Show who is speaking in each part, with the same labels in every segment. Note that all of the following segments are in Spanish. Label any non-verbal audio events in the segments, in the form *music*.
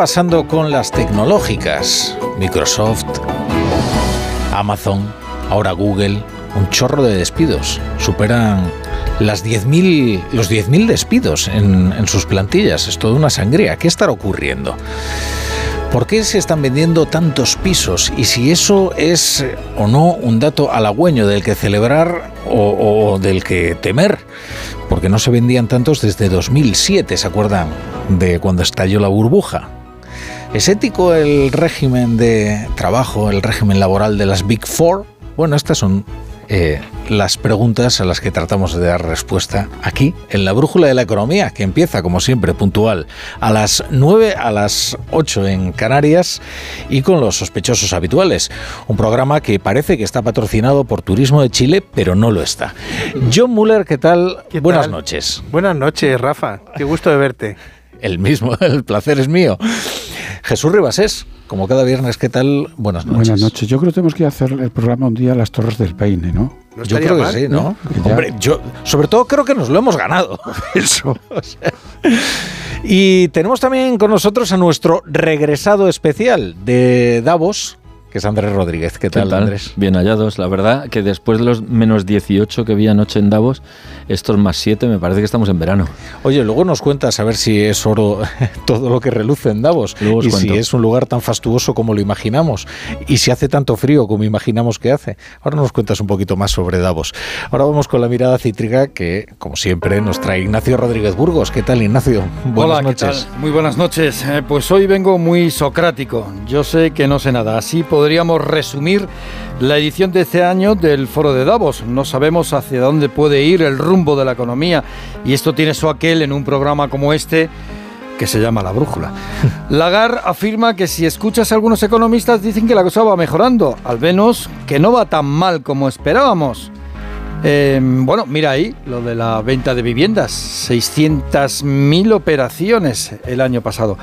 Speaker 1: Pasando con las tecnológicas? Microsoft, Amazon, ahora Google, un chorro de despidos. Superan las 10.000, los 10.000 despidos en, en sus plantillas. Es toda una sangría. ¿Qué estará ocurriendo? ¿Por qué se están vendiendo tantos pisos? Y si eso es eh, o no un dato halagüeño del que celebrar o, o, del que temer. Porque no se vendían tantos desde 2007, ¿se acuerdan? De cuando estalló la burbuja. ¿Es ético el régimen de trabajo, el régimen laboral de las Big Four? Bueno, estas son eh, las preguntas a las que tratamos de dar respuesta aquí, en la Brújula de la Economía, que empieza, como siempre, puntual a las 9, a las 8 en Canarias y con los sospechosos habituales. Un programa que parece que está patrocinado por Turismo de Chile, pero no lo está. John Muller, ¿qué tal?
Speaker 2: ¿Qué
Speaker 1: Buenas
Speaker 2: tal?
Speaker 1: noches.
Speaker 2: Buenas noches, Rafa. Qué gusto de verte.
Speaker 1: El mismo, *laughs* el placer es mío. Jesús Ribasés, como cada viernes, ¿qué tal? Buenas noches.
Speaker 3: Buenas noches. Yo creo que tenemos que hacer el programa un día a las Torres del Paine, ¿no?
Speaker 2: No
Speaker 1: yo creo que sí, ¿no?
Speaker 3: Que ya-
Speaker 1: Hombre, yo sobre todo creo que nos lo hemos ganado. *laughs*
Speaker 3: Eso. *laughs*
Speaker 1: O sea, y tenemos también con nosotros a nuestro regresado especial de Davos, que es Andrés Rodríguez. ¿Qué tal, Andrés?
Speaker 4: Bien hallados. La verdad que después de los menos 18 que vi anoche en Davos, estos más 7 me parece que estamos en verano.
Speaker 1: Oye, luego nos cuentas a ver si es oro *laughs* todo lo que reluce en Davos
Speaker 4: Luego os
Speaker 1: y si es un lugar tan fastuoso como lo imaginamos y si hace tanto frío como imaginamos que hace. Ahora nos cuentas un poquito más sobre Davos. Ahora vamos con la mirada cítrica que, como siempre, nos trae Ignacio Rodríguez Burgos. ¿Qué tal, Ignacio? Buenas
Speaker 5: Hola, ¿qué
Speaker 1: noches.
Speaker 5: tal? Muy buenas noches. Eh, pues hoy vengo muy socrático. Yo sé que no sé nada. Así podríamos resumir la edición de este año del Foro de Davos. No sabemos hacia dónde puede ir el rumbo de la economía y esto tiene su aquel en un programa como este que se llama La Brújula. *laughs* Lagarde afirma que si escuchas a algunos economistas dicen que la cosa va mejorando, al menos que no va tan mal como esperábamos. Eh, bueno, mira ahí lo de la venta de viviendas, 600.000 operaciones el año pasado.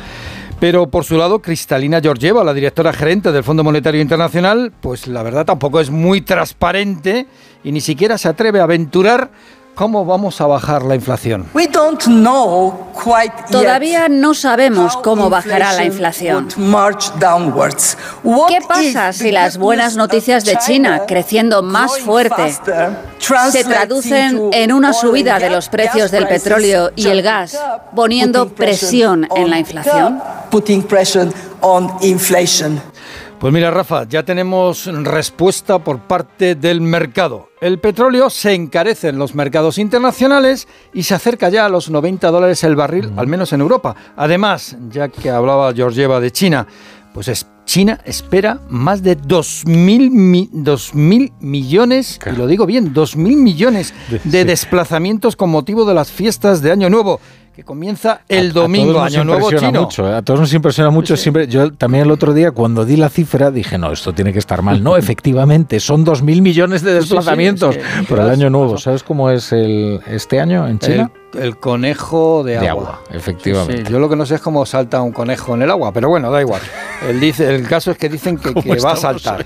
Speaker 5: Pero por su lado, Cristalina Georgieva, la directora gerente del Fondo Monetario Internacional, pues la verdad tampoco es muy transparente y ni siquiera se atreve a aventurar cómo vamos a bajar la inflación.
Speaker 6: We don't know quite yet
Speaker 7: Todavía no sabemos
Speaker 6: how
Speaker 7: cómo bajará la
Speaker 6: inflation
Speaker 7: inflación.
Speaker 6: would march downwards. What
Speaker 7: ¿Qué pasa
Speaker 6: if
Speaker 7: si
Speaker 6: the
Speaker 7: las
Speaker 6: good
Speaker 7: buenas noticias de China, creciendo más fuerte,
Speaker 6: faster,
Speaker 7: se
Speaker 6: translates
Speaker 7: traducen en una
Speaker 6: oil
Speaker 7: subida
Speaker 6: and
Speaker 7: de
Speaker 6: gas-
Speaker 7: los precios del
Speaker 6: prices
Speaker 7: petróleo y el gas, poniendo
Speaker 6: putting pressure
Speaker 7: presión en
Speaker 6: on
Speaker 7: la inflación?
Speaker 5: Pues mira, Rafa, ya tenemos respuesta por parte del mercado. El petróleo se encarece en los mercados internacionales y se acerca ya a los 90 dólares el barril, al menos en Europa. Además, ya que hablaba Georgieva de China, pues es- China espera más de 2.000 mi- 2.000 millones, y lo digo bien, 2.000 millones de desplazamientos con motivo de las fiestas de Año Nuevo, que comienza el domingo,
Speaker 1: a todos
Speaker 5: Año
Speaker 1: nos
Speaker 5: Nuevo chino.
Speaker 1: Mucho, ¿eh? A todos nos impresiona mucho. Siempre, yo también el otro día, cuando di la cifra, dije, no, esto tiene que estar mal. No, *laughs* efectivamente, son 2.000 millones de
Speaker 5: Sí, sí, sí,
Speaker 1: desplazamientos
Speaker 5: es que-
Speaker 1: por el año nuevo. ¿Sabes cómo es el este año en China?
Speaker 5: El, el conejo de agua.
Speaker 1: De agua, efectivamente.
Speaker 5: Sí, yo lo que no sé es cómo salta un conejo en el agua, pero bueno, da igual. *laughs* El, dice, el caso es que dicen que, que va a saltar.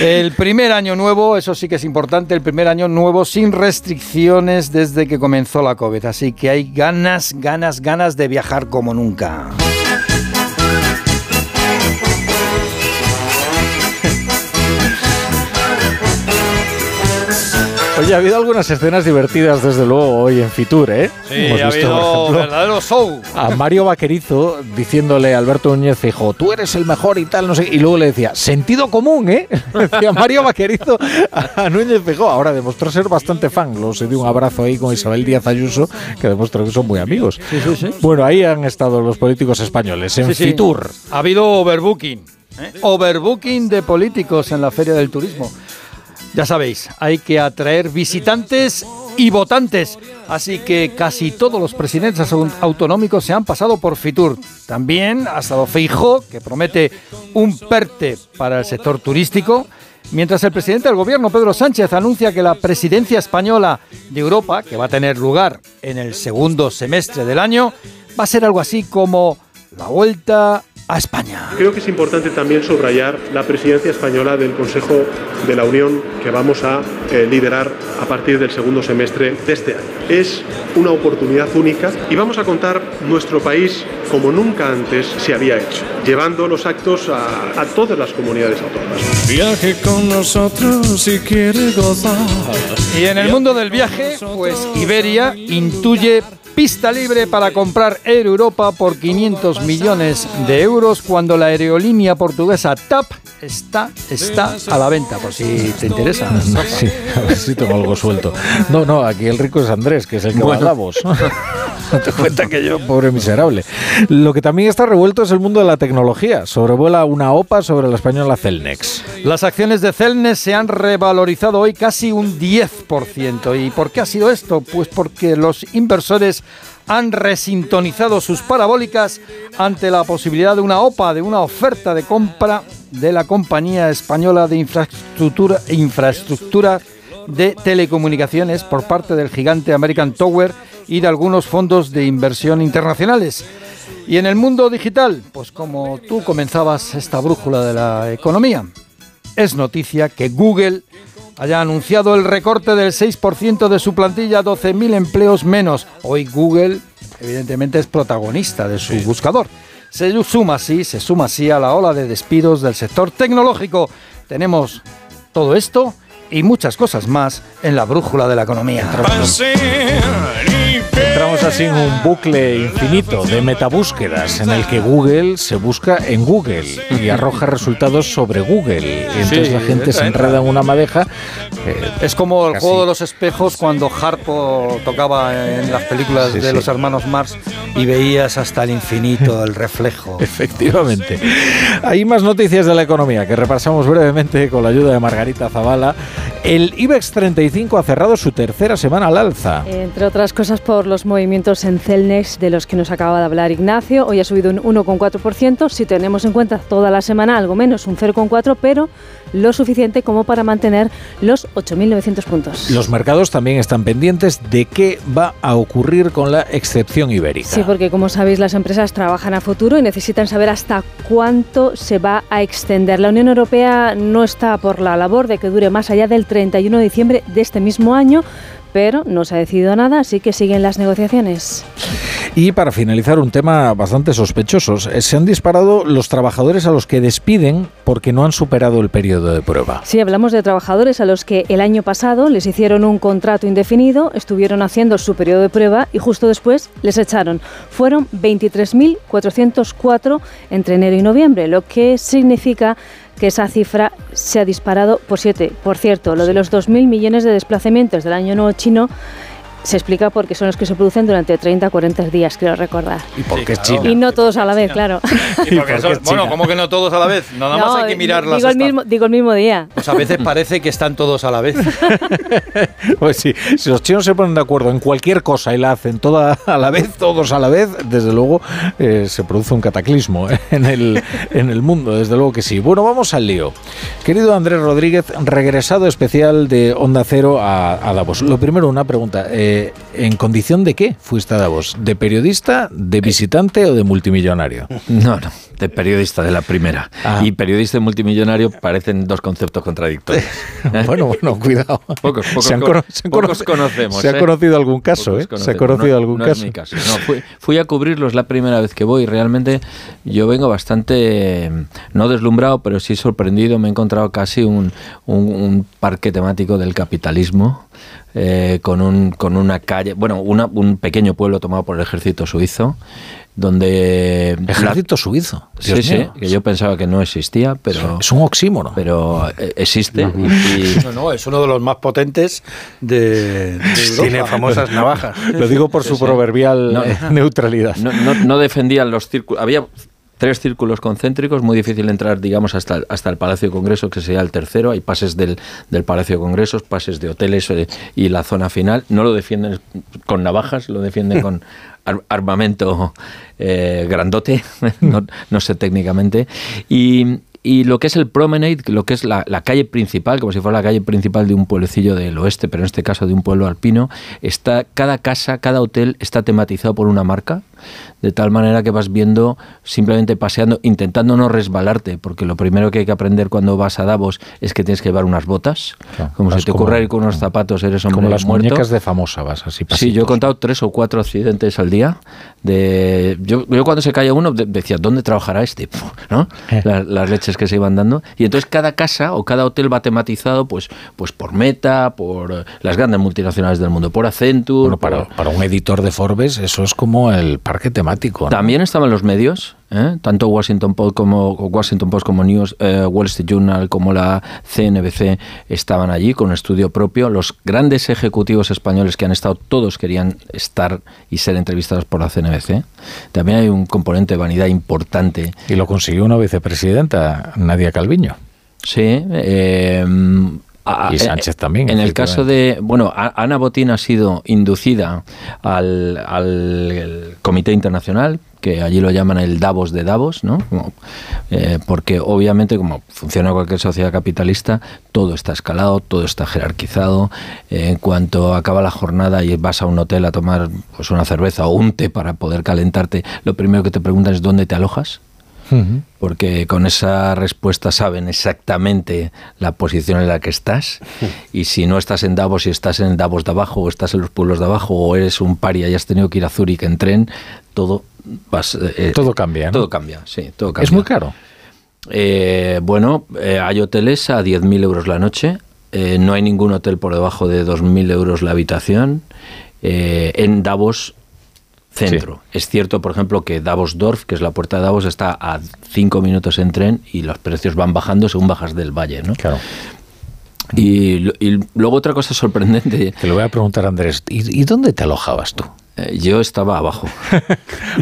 Speaker 5: El primer año nuevo, eso sí que es importante, el primer año nuevo sin restricciones desde que comenzó la COVID. Así que hay ganas, ganas, ganas de viajar como nunca. *laughs*
Speaker 1: Oye, ha habido algunas escenas divertidas, desde luego, hoy en Fitur, ¿eh?
Speaker 5: Sí,
Speaker 1: Hemos
Speaker 5: ha
Speaker 1: visto, por
Speaker 5: habido
Speaker 1: ejemplo,
Speaker 5: verdadero show.
Speaker 1: a Mario Vaquerizo diciéndole a Alberto Núñez Fijo, tú eres el mejor y tal, no sé, y luego le decía, sentido común, ¿eh? *laughs* decía Mario Vaquerizo a Núñez Fijo. Ahora demostró ser bastante fan, luego se dio un abrazo ahí con Isabel Díaz Ayuso, que demostró que son muy amigos. Bueno, ahí han estado los políticos españoles, en
Speaker 5: Sí, sí.
Speaker 1: Fitur.
Speaker 5: Ha habido overbooking. ¿eh? Overbooking de políticos en la Feria del Turismo. Ya sabéis, hay que atraer visitantes y votantes. Así que casi todos los presidentes au- autonómicos se han pasado por Fitur. También ha estado Feijó, que promete un PERTE para el sector turístico. Mientras el presidente del gobierno, Pedro Sánchez, anuncia que la presidencia española de Europa, que va a tener lugar en el segundo semestre del año, va a ser algo así como la vuelta a España.
Speaker 8: Creo que es importante también subrayar la presidencia española del Consejo de la Unión que vamos a eh, liderar a partir del segundo semestre de este año. Es una oportunidad única y vamos a contar nuestro país como nunca antes se había hecho, llevando los actos a, a todas las comunidades autónomas.
Speaker 9: Viaje con nosotros si quiere gozar.
Speaker 5: Y en el mundo del viaje, pues Iberia intuye pista libre para comprar Air Europa por 500 millones de euros cuando la aerolínea portuguesa TAP está, está a la venta, por si te interesa. *laughs*
Speaker 1: Sí, a ver si tengo algo suelto. No, no, aquí el rico es Andrés, que es el que va a
Speaker 5: Bueno.
Speaker 1: Davos. *laughs* *laughs* Date cuenta que yo, pobre miserable. Lo que también está revuelto es el mundo de la tecnología. Sobrevuela una OPA sobre la española Celnex.
Speaker 5: Las acciones de Celnes se han revalorizado hoy casi un 10%. ¿Y por qué ha sido esto? Pues porque los inversores han resintonizado sus parabólicas ante la posibilidad de una OPA, de una oferta de compra de la compañía española de infraestructura, infraestructura de telecomunicaciones por parte del gigante American Tower y de algunos fondos de inversión internacionales. Y en el mundo digital, pues como tú comenzabas esta brújula de la economía, es noticia que Google haya anunciado el recorte del 6% de su plantilla, 12.000 empleos menos. Hoy Google, evidentemente, es protagonista de su buscador. Se suma así, se suma así a la ola de despidos del sector tecnológico. Tenemos todo esto y muchas cosas más en la brújula de la economía.
Speaker 1: Entramos así en un bucle infinito de metabúsquedas en el que Google se busca en Google y arroja resultados sobre Google. Y entonces
Speaker 5: Sí,
Speaker 1: la gente se
Speaker 5: entra,
Speaker 1: enreda en una madeja. eh,
Speaker 5: Es como el
Speaker 1: Casi.
Speaker 5: juego de los espejos cuando Harpo tocaba en las películas
Speaker 1: Sí,
Speaker 5: de
Speaker 1: sí.
Speaker 5: los hermanos Mars y veías hasta el infinito el reflejo. *laughs*
Speaker 1: Efectivamente. Hay más noticias de la economía que repasamos brevemente con la ayuda de Margarita Zavala. El IBEX 35 ha cerrado su tercera semana al alza.
Speaker 10: Entre otras cosas por los movimientos en Celnex de los que nos acaba de hablar Ignacio. Hoy ha subido un 1,4%. Si tenemos en cuenta toda la semana, algo menos, un 0,4%, pero lo suficiente como para mantener los 8.900 puntos.
Speaker 1: Los mercados también están pendientes de qué va a ocurrir con la excepción ibérica.
Speaker 10: Sí, porque como sabéis, las empresas trabajan a futuro y necesitan saber hasta cuánto se va a extender. La Unión Europea no está por la labor de que dure más allá del 31 de diciembre de este mismo año, pero no se ha decidido nada, así que siguen las negociaciones.
Speaker 1: Y para finalizar, un tema bastante sospechoso. Eh, Se han disparado los trabajadores a los que despiden porque no han superado el periodo de prueba.
Speaker 10: Sí, hablamos de trabajadores a los que el año pasado les hicieron un contrato indefinido, estuvieron haciendo su periodo de prueba y justo después les echaron. Fueron 23.404 entre enero y noviembre, lo que significa que esa cifra se ha disparado por siete. Por cierto, lo de los 2.000 millones de desplazamientos del año nuevo chino se explica porque son los que se producen durante 30 a 40 días, creo recordar.
Speaker 1: ¿Y por qué es
Speaker 5: claro.
Speaker 1: China?
Speaker 10: Y no todos a la vez, claro. *laughs*
Speaker 5: Y porque son- bueno, ¿cómo que no todos a la vez? Nada más
Speaker 10: No,
Speaker 5: hay que mirar las
Speaker 10: digo el,
Speaker 5: esta-
Speaker 10: mismo, digo el mismo día.
Speaker 5: Pues a veces parece que están todos a la vez. *laughs*
Speaker 1: Pues sí, si los chinos se ponen de acuerdo en cualquier cosa y la hacen toda a la vez, todos a la vez, desde luego eh, se produce un cataclismo ¿eh? *laughs* en, el, en el mundo, desde luego que sí. Bueno, vamos al lío. Querido Andrés Rodríguez, regresado especial de Onda Cero a, a Davos. Lo primero, una pregunta. eh, ¿En condición de qué fuiste a Davos? ¿De periodista, de visitante o de multimillonario?
Speaker 4: No, no, de periodista de la primera.
Speaker 1: Ah.
Speaker 4: Y periodista y multimillonario parecen dos conceptos contradictorios. *laughs*
Speaker 1: Bueno, bueno, cuidado.
Speaker 4: Pocos, pocos,
Speaker 1: Se han
Speaker 4: cono-
Speaker 1: cono- se han
Speaker 4: pocos
Speaker 1: cono-
Speaker 4: conocemos.
Speaker 1: se ha
Speaker 4: ¿eh?
Speaker 1: conocido algún caso, ¿eh? Se ha conocido
Speaker 4: No-
Speaker 1: algún
Speaker 4: no
Speaker 1: caso.
Speaker 4: Es mi caso. No, fui, fui a cubrirlo, es la primera vez que voy. Realmente yo vengo bastante, no deslumbrado, pero sí sorprendido. Me he encontrado casi un, un- un parque temático del capitalismo. eh, con, un, con una calle, bueno, una- un pequeño pueblo tomado por el ejército suizo, donde...
Speaker 1: Ejército suizo.
Speaker 4: Sí,
Speaker 1: Dios
Speaker 4: sí,
Speaker 1: mío.
Speaker 4: que yo pensaba que no existía, pero...
Speaker 1: Es un oxímono.
Speaker 4: Pero eh, existe. y- *laughs*
Speaker 5: No, no, es uno de los más potentes de, de *laughs* Europa.
Speaker 2: Tiene famosas navajas. *laughs*
Speaker 1: Lo digo por su
Speaker 4: Sí, sí.
Speaker 1: proverbial
Speaker 4: No.
Speaker 1: eh, neutralidad.
Speaker 4: no, no- no defendían los círculos. Había tres círculos concéntricos, muy difícil entrar, digamos, hasta, el- hasta el Palacio de Congresos, que sería el tercero. Hay pases del, del Palacio de Congresos, pases de hoteles eh, y la zona final. No lo defienden con navajas, lo defienden con ar- armamento eh, grandote, *laughs* no, no sé técnicamente. Y, y lo que es el promenade, lo que es la, la calle principal, como si fuera la calle principal de un pueblecillo del oeste, pero en este caso de un pueblo alpino, está cada casa, cada hotel está tematizado por una marca, de tal manera que vas viendo simplemente paseando, intentando no resbalarte, porque lo primero que hay que aprender cuando vas a Davos es que tienes que llevar unas botas,
Speaker 1: Claro,
Speaker 4: como si te
Speaker 1: como-
Speaker 4: ocurra ir con unos zapatos, eres hombre
Speaker 1: Como las
Speaker 4: muerto.
Speaker 1: muñecas de famosa vas así
Speaker 4: Sí,
Speaker 1: pasitos.
Speaker 4: yo he contado tres o cuatro accidentes al día. De, yo, yo cuando se caía uno de- decía, ¿dóde trabajará este? *laughs* ¿no?
Speaker 1: Eh.
Speaker 4: La- Las, leches que se iban dando. Y entonces cada casa o cada hotel va tematizado pues, pues por Meta, por las grandes multinacionales del mundo, por Accenture.
Speaker 1: Bueno, para,
Speaker 4: por-
Speaker 1: para un editor de Forbes eso es como el parque temático. ¿no?
Speaker 4: También estaban los medios, ¿eh? tanto Washington Post como Washington Post como News, eh, Wall Street Journal como la CNBC estaban allí con un estudio propio. Los grandes ejecutivos españoles que han estado, todos querían estar y ser entrevistados por la CNBC. También hay un componente de vanidad importante.
Speaker 1: Y lo consiguió una vicepresidenta, Nadia Calviño.
Speaker 4: Sí. eh, a-
Speaker 1: Y Sánchez también,
Speaker 4: En el caso de. Bueno, Ana Botín ha sido inducida al, al Comité Internacional, que allí lo llaman el Davos de Davos, ¿no? Eh, porque obviamente, como funciona cualquier sociedad capitalista, todo está escalado, todo está jerarquizado. Eh, en cuanto acaba la jornada y vas a un hotel a tomar pues una cerveza o un té para poder calentarte, lo primero que te preguntan es dónde te alojas porque con esa respuesta saben exactamente la posición en la que estás y si no estás en Davos, si estás en Davos de abajo o estás en los pueblos de abajo o eres un paria y has tenido que ir a Zúrich en tren, todo vas, eh,
Speaker 1: Todo cambia, ¿no?
Speaker 4: Todo cambia, sí, todo cambia.
Speaker 1: Es muy caro.
Speaker 4: Eh, bueno, eh, hay hoteles a 10.000 euros la noche. eh, no hay ningún hotel por debajo de 2.000 euros la habitación. eh, en Davos centro. Es cierto, por ejemplo, que Davos Dorf, que es la puerta de Davos, está a 5 minutos en tren y los precios van bajando según bajas del valle, ¿no?
Speaker 1: Claro.
Speaker 4: Y, luego otra cosa sorprendente.
Speaker 1: Te lo voy a preguntar, Andrés. ¿Y, y dónde te alojabas tú?
Speaker 4: eh, yo estaba abajo. *laughs*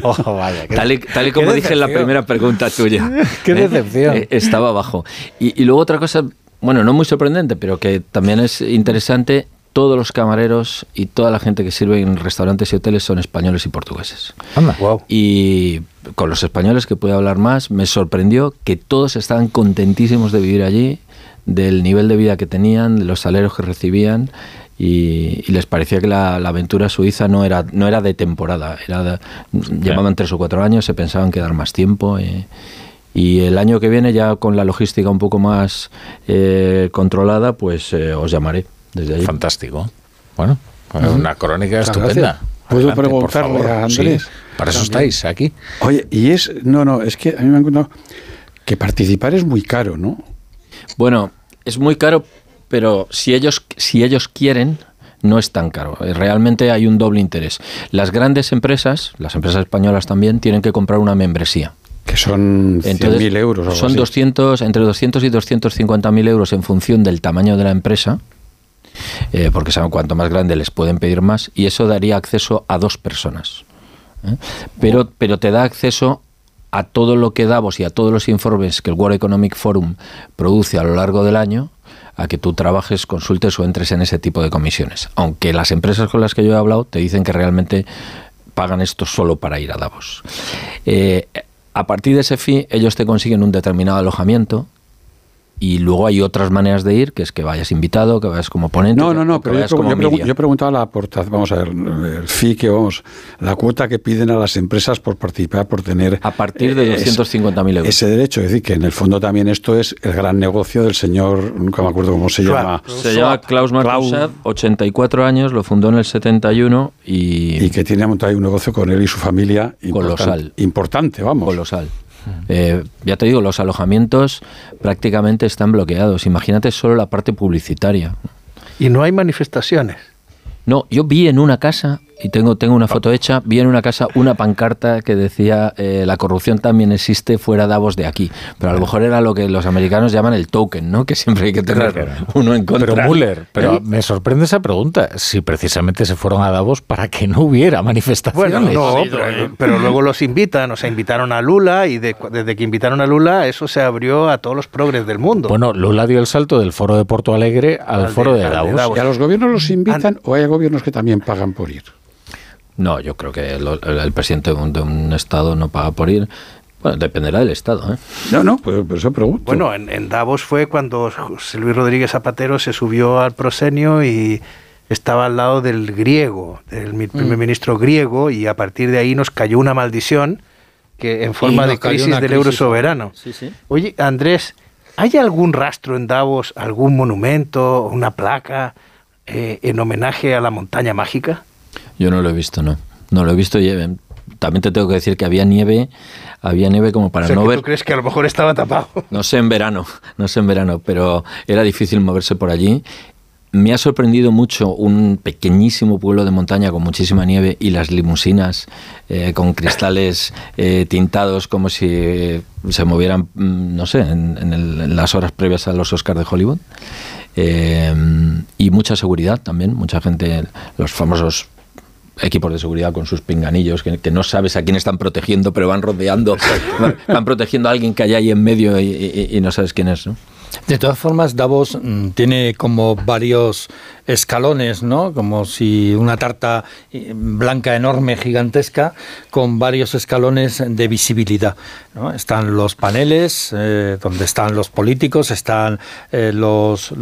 Speaker 1: Oh, vaya.
Speaker 4: Tal y, tal y como dije en la primera pregunta tuya. *laughs*
Speaker 1: Qué
Speaker 4: ¿eh?
Speaker 1: decepción.
Speaker 4: Eh, estaba abajo. Y, y luego otra cosa, bueno, no muy sorprendente, pero que también es interesante, todos los camareros y toda la gente que sirve en restaurantes y hoteles son españoles y portugueses.
Speaker 1: Anda.
Speaker 4: Y con los españoles que pude hablar más, me sorprendió que todos estaban contentísimos de vivir allí, del nivel de vida que tenían, de los salarios que recibían. Y, y les parecía que la, la aventura suiza no era, no era de temporada, era de- llevaban tres o cuatro años, se pensaban quedar más tiempo. eh, y el año que viene, ya con la logística un poco más eh, controlada, pues eh, os llamaré desde allí.
Speaker 1: Fantástico. Bueno, pues una crónica
Speaker 3: Muchas
Speaker 1: estupenda.
Speaker 3: gracias. ¿Puedo
Speaker 1: Adelante,
Speaker 3: preguntarle a Andrés?
Speaker 1: Sí, para eso
Speaker 3: También.
Speaker 1: estáis aquí.
Speaker 3: Oye, y es, no, no, es que a mí me han contado que participar es muy caro, ¿no?
Speaker 4: Bueno, es muy caro, pero si ellos, si ellos quieren, no es tan caro. Eh, Realmente hay un doble interés. Las grandes empresas, las empresas españolas también, tienen que comprar una membresía.
Speaker 3: Que son 100.000 euros o algo
Speaker 4: Son
Speaker 3: así.
Speaker 4: 200, entre 200 y 250 mil euros en función del tamaño de la empresa, eh, porque saben cuanto más grande les pueden pedir más, y eso daría acceso a dos personas. ¿eh? Pero, pero te da acceso a todo lo que Davos y a todos los informes que el World Economic Forum produce a lo largo del año, a que tú trabajes, consultes o entres en ese tipo de comisiones. Aunque las empresas con las que yo he hablado te dicen que realmente pagan esto solo para ir a Davos. Eh, a partir de ese fee, ellos te consiguen un determinado alojamiento y luego hay otras maneras de ir, que es que vayas invitado, que vayas como ponente.
Speaker 3: No, no, no, pero yo,
Speaker 4: como
Speaker 3: yo, pregu-
Speaker 4: media.
Speaker 3: yo preguntaba la aportación, vamos a ver, el fee que vamos, la cuota que piden a las empresas por participar, por tener...
Speaker 4: A partir de
Speaker 3: eh, es-
Speaker 4: 250.000 euros.
Speaker 3: Ese derecho, es decir, que en el fondo también esto es el gran negocio del señor, nunca me acuerdo cómo se llama.
Speaker 4: Se llama Klaus Martusat, 84 años, lo fundó en el 71 y...
Speaker 3: Y que tiene montado ahí un negocio con él y su familia importante,
Speaker 4: Colosal.
Speaker 3: importante vamos.
Speaker 4: Colosal. Eh, ya te digo, los alojamientos prácticamente están bloqueados. Imagínate solo la parte publicitaria.
Speaker 2: Y no hay manifestaciones.
Speaker 4: No, yo vi en una casa y tengo, tengo una foto hecha, vi en una casa una pancarta que decía eh, la corrupción también existe fuera Davos de aquí. Pero a lo mejor era lo que los americanos llaman el token, ¿no? Que siempre hay que tener uno en contra.
Speaker 1: Pero Müller, pero
Speaker 4: ¿Eh?
Speaker 1: me sorprende esa pregunta. Si precisamente se fueron a Davos para que no hubiera manifestaciones.
Speaker 2: Bueno, no, pero, pero luego los invitan, o sea, invitaron a Lula y de- desde que invitaron a Lula eso se abrió a todos los progres del mundo.
Speaker 1: Bueno, Lula dio el salto del foro de Porto Alegre al,
Speaker 2: Al
Speaker 1: foro
Speaker 2: de-
Speaker 1: de,
Speaker 2: al de
Speaker 1: Davos.
Speaker 2: Davos.
Speaker 3: ¿Y a los gobiernos los invitan o hay gobiernos que también pagan por ir?
Speaker 4: No, yo creo que el, el presidente de un, de un estado no paga por ir. Bueno, dependerá del estado, ¿eh?
Speaker 3: No, no, pues por eso pregunto.
Speaker 2: Bueno, en, en Davos fue cuando José Luis Rodríguez Zapatero se subió al proscenio y estaba al lado del griego, del primer ministro griego, y a partir de ahí nos cayó una maldición que en forma de crisis del euro soberano.
Speaker 5: Sí, sí.
Speaker 2: Oye, Andrés, ¿hay algún rastro en Davos, algún monumento, una placa eh, en homenaje a la montaña mágica?
Speaker 4: Yo no lo he visto, no. No lo he visto y eh, también te tengo que decir que había nieve, había nieve como para
Speaker 2: o sea,
Speaker 4: no
Speaker 2: que
Speaker 4: ver.
Speaker 2: ¿Tú crees que a lo mejor estaba tapado? *laughs*
Speaker 4: No sé en verano, no sé en verano, pero era difícil moverse por allí. Me ha sorprendido mucho un pequeñísimo pueblo de montaña con muchísima nieve y las limusinas eh, con cristales eh, tintados como si se movieran, mm, no sé, en, en el- en las horas previas a los Oscars de Hollywood. Eh, y mucha seguridad también, mucha gente, los famosos equipos de seguridad con sus pinganillos que, que no sabes a quién están protegiendo, pero van rodeando, van, van protegiendo a alguien que hay ahí en medio y, y- y no sabes quién es. ¿no?
Speaker 5: De todas formas, Davos mm, tiene como varios escalones, ¿no? Como si una tarta eh, blanca enorme, gigantesca, con varios escalones de visibilidad. ¿no? Están los paneles, eh, donde están los políticos, están eh, los,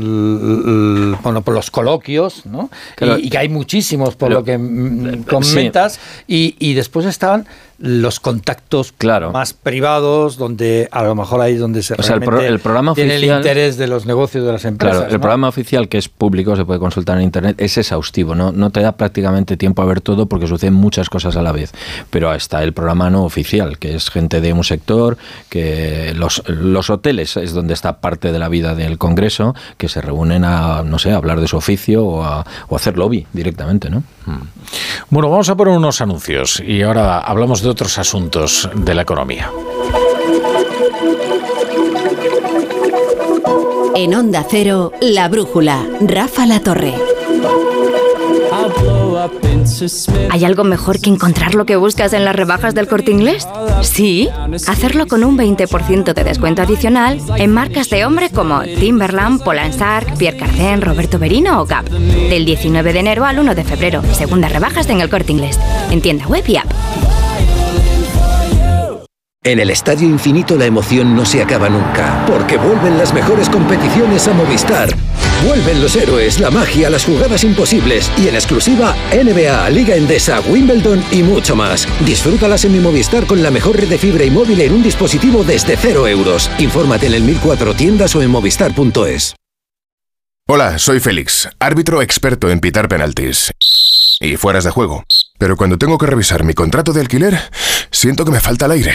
Speaker 5: bueno, los coloquios, ¿no?
Speaker 4: Claro.
Speaker 5: y, y que hay muchísimos por
Speaker 4: Pero-
Speaker 5: lo que mm,
Speaker 4: sí.
Speaker 5: comentas, y, y después están los contactos
Speaker 4: Claro.
Speaker 5: más privados, donde a lo mejor ahí es donde se
Speaker 4: O sea, el, pro- el programa
Speaker 5: tiene
Speaker 4: oficial...
Speaker 5: el interés de los negocios de las empresas.
Speaker 4: Claro, el
Speaker 5: ¿no?
Speaker 4: programa oficial que es público, se puede consultar en internet, es exhaustivo, ¿no? no te da prácticamente tiempo a ver todo porque suceden muchas cosas a la vez. Pero está el programa no oficial, que es gente de un sector, que los, los hoteles es donde está parte de la vida del Congreso, que se reúnen a, no sé, a hablar de su oficio o hacer lobby directamente, ¿no?
Speaker 1: Bueno, vamos a poner unos anuncios y ahora hablamos de otros asuntos de la economía.
Speaker 11: En Onda Cero, La Brújula, Rafa La Torre.
Speaker 12: ¿Hay algo mejor que encontrar lo que buscas en las rebajas del corte inglés? Sí, hacerlo con un 20% de descuento adicional en marcas de hombre como Timberland, Polansark, Pierre Cardin, Roberto Berino o Gap. Del 19 de enero al 1 de febrero, segundas rebajas en el corte inglés. En tienda web y app.
Speaker 13: En el Estadio Infinito la emoción no se acaba nunca, porque vuelven las mejores competiciones a Movistar. Vuelven los héroes, la magia, las jugadas imposibles y en exclusiva NBA, Liga Endesa, Wimbledon y mucho más. Disfrútalas en mi Movistar con la mejor red de fibra y móvil en un dispositivo desde cero euros. Infórmate en el 1004 tiendas o en movistar.es.
Speaker 14: Hola, soy Félix, árbitro experto en pitar penaltis y fueras de juego. Pero cuando tengo que revisar mi contrato de alquiler, siento que me falta el aire.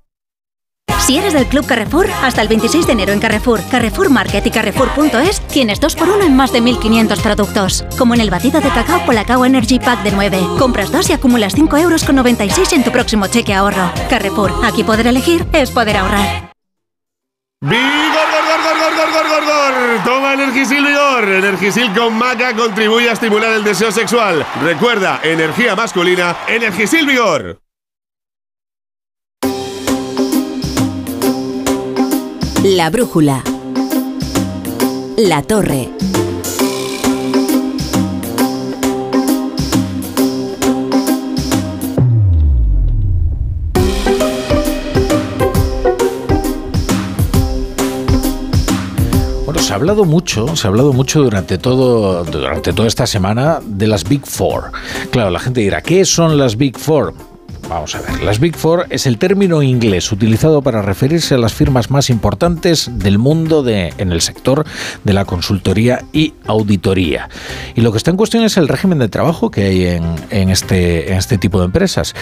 Speaker 15: Si eres del Club Carrefour, hasta el 26 de enero en Carrefour, Carrefour Market y Carrefour.es tienes 2x1 en más de 1.500 productos. Como en el batido de cacao Colacao Energy Pack de 9. Compras dos y acumulas 5 euros con 96 en tu próximo cheque ahorro. Carrefour, aquí poder elegir es poder ahorrar.
Speaker 16: ¡Vigor, gor, gor, gor, gor, gor, gor, gor! Toma Energisil Vigor. Energisil con maca contribuye a estimular el deseo sexual. Recuerda, energía masculina, Energisil Vigor.
Speaker 11: La Brújula. La Torre.
Speaker 1: Bueno, se ha hablado mucho, se ha hablado mucho durante todo, durante toda esta semana de las Big Four. Claro, la gente dirá, ¿qué son las Big Four? Vamos a ver, las Big Four es el término inglés utilizado para referirse a las firmas más importantes del mundo en el sector de la consultoría y auditoría. Y lo que está en cuestión es el régimen de trabajo que hay este, en este tipo de empresas.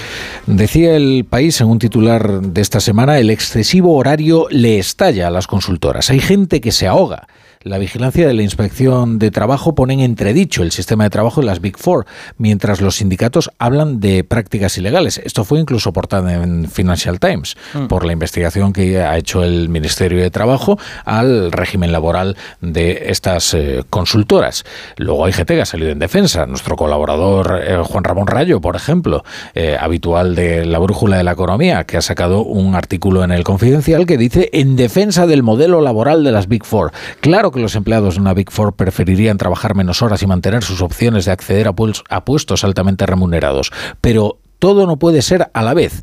Speaker 1: Decía el país en un titular de esta semana, el excesivo horario le estalla a las consultoras. Hay gente que se ahoga. La vigilancia de la inspección de trabajo pone en entredicho el sistema de trabajo de las Big Four, mientras los sindicatos hablan de prácticas ilegales. Esto fue incluso portada en Financial Times
Speaker 4: Mm.
Speaker 1: por la investigación que ha hecho el Ministerio de Trabajo al régimen laboral de estas eh, consultoras. Luego gente que ha salido en defensa. Nuestro colaborador eh, Juan Ramón Rayo, por ejemplo, eh, habitual de la brújula de la economía, que ha sacado un artículo en el Confidencial que dice en defensa del modelo laboral de las Big Four. Claro que los empleados de una Big Four preferirían trabajar menos horas y mantener sus opciones de acceder a, pues- puestos altamente remunerados, pero todo no puede ser a la vez.